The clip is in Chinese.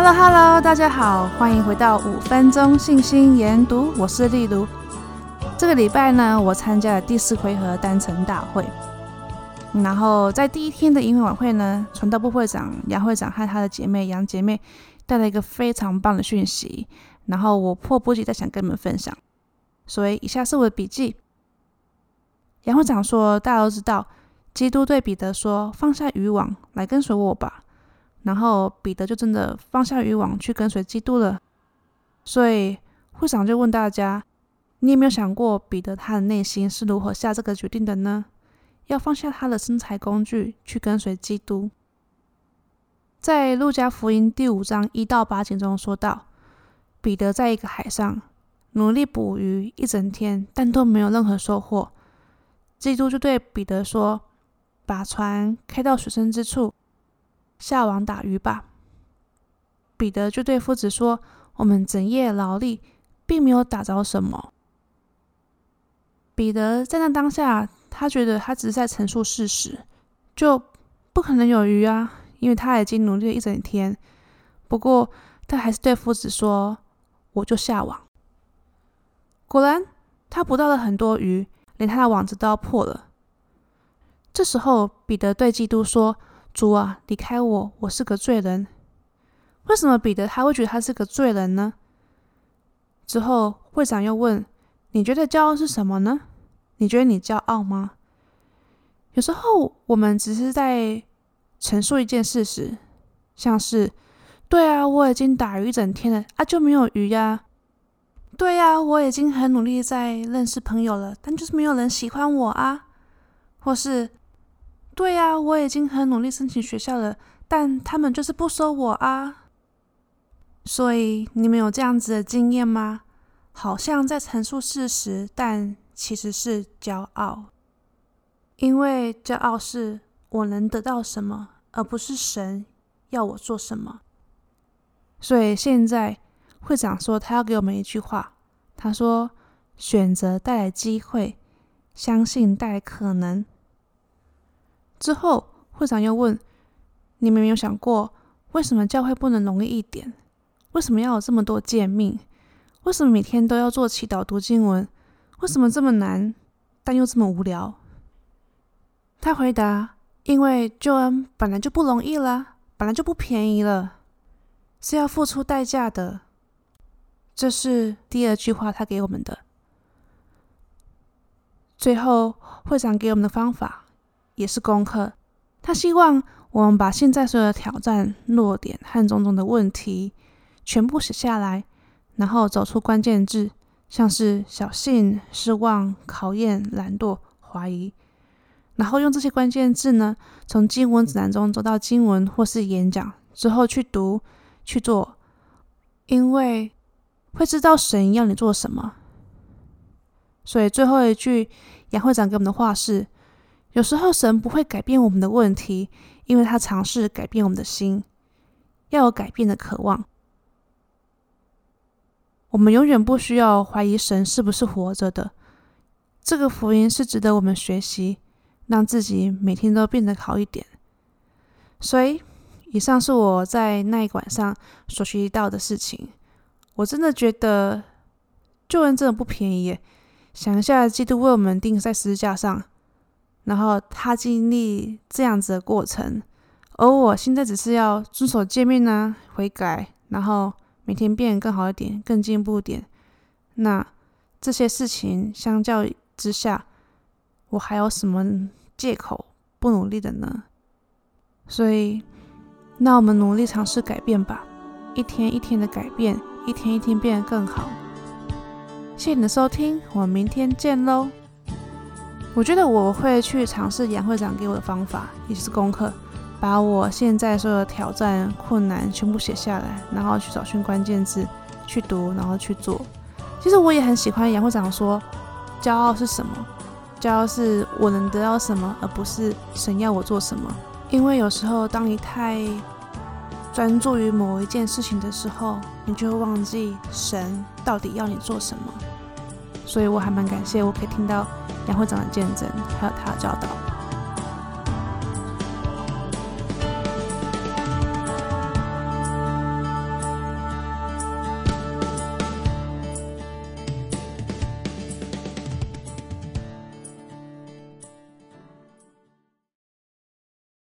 Hello Hello，大家好，欢迎回到五分钟信心研读，我是丽如。这个礼拜呢，我参加了第四回合单程大会，然后在第一天的营会晚会呢，传道部会长杨会长和他的姐妹杨姐妹带来一个非常棒的讯息，然后我迫不及待想跟你们分享，所以以下是我的笔记。杨会长说：“大家都知道，基督对彼得说，放下渔网来跟随我吧。”然后彼得就真的放下渔网去跟随基督了。所以会长就问大家：“你有没有想过，彼得他的内心是如何下这个决定的呢？要放下他的生财工具去跟随基督。”在路加福音第五章一到八节中说道：“彼得在一个海上努力捕鱼一整天，但都没有任何收获。基督就对彼得说：‘把船开到水深之处。’”下网打鱼吧。彼得就对夫子说：“我们整夜劳力，并没有打着什么。”彼得在那当下，他觉得他只是在陈述事实，就不可能有鱼啊，因为他已经努力了一整天。不过，他还是对夫子说：“我就下网。”果然，他捕到了很多鱼，连他的网子都要破了。这时候，彼得对基督说。主啊，离开我，我是个罪人。为什么彼得他会觉得他是个罪人呢？之后会长又问：“你觉得骄傲是什么呢？你觉得你骄傲吗？”有时候我们只是在陈述一件事实，像是：“对啊，我已经打鱼一整天了啊，就没有鱼呀。”“对呀，我已经很努力在认识朋友了，但就是没有人喜欢我啊。”或是。对呀，我已经很努力申请学校了，但他们就是不收我啊。所以你们有这样子的经验吗？好像在陈述事实，但其实是骄傲。因为骄傲是我能得到什么，而不是神要我做什么。所以现在会长说他要给我们一句话，他说：“选择带来机会，相信带来可能。”之后，会长又问：“你们有没有想过，为什么教会不能容易一点？为什么要有这么多诫命？为什么每天都要做祈祷、读经文？为什么这么难，但又这么无聊？”他回答：“因为救恩本来就不容易了，本来就不便宜了，是要付出代价的。”这是第二句话，他给我们的。最后，会长给我们的方法。也是功课。他希望我们把现在所有的挑战、弱点和种种的问题全部写下来，然后找出关键字，像是小信、失望、考验、懒惰、怀疑，然后用这些关键字呢，从经文指南中走到经文或是演讲之后去读、去做，因为会知道神要你做什么。所以最后一句杨会长给我们的话是。有时候神不会改变我们的问题，因为他尝试改变我们的心，要有改变的渴望。我们永远不需要怀疑神是不是活着的。这个福音是值得我们学习，让自己每天都变得好一点。所以，以上是我在那一晚上所学习到的事情。我真的觉得救恩真的不便宜耶。想一下，基督为我们钉在十字架上。然后他经历这样子的过程，而我现在只是要遵守诫命呢，悔改，然后每天变更好一点，更进步一点。那这些事情相较之下，我还有什么借口不努力的呢？所以，那我们努力尝试改变吧，一天一天的改变，一天一天变得更好。谢谢你的收听，我们明天见喽。我觉得我会去尝试杨会长给我的方法，也就是功课，把我现在所有的挑战、困难全部写下来，然后去找寻关键字，去读，然后去做。其实我也很喜欢杨会长说，骄傲是什么？骄傲是我能得到什么，而不是神要我做什么。因为有时候当你太专注于某一件事情的时候，你就会忘记神到底要你做什么。所以我还蛮感谢我可以听到。杨会长的见证，还有他的教导。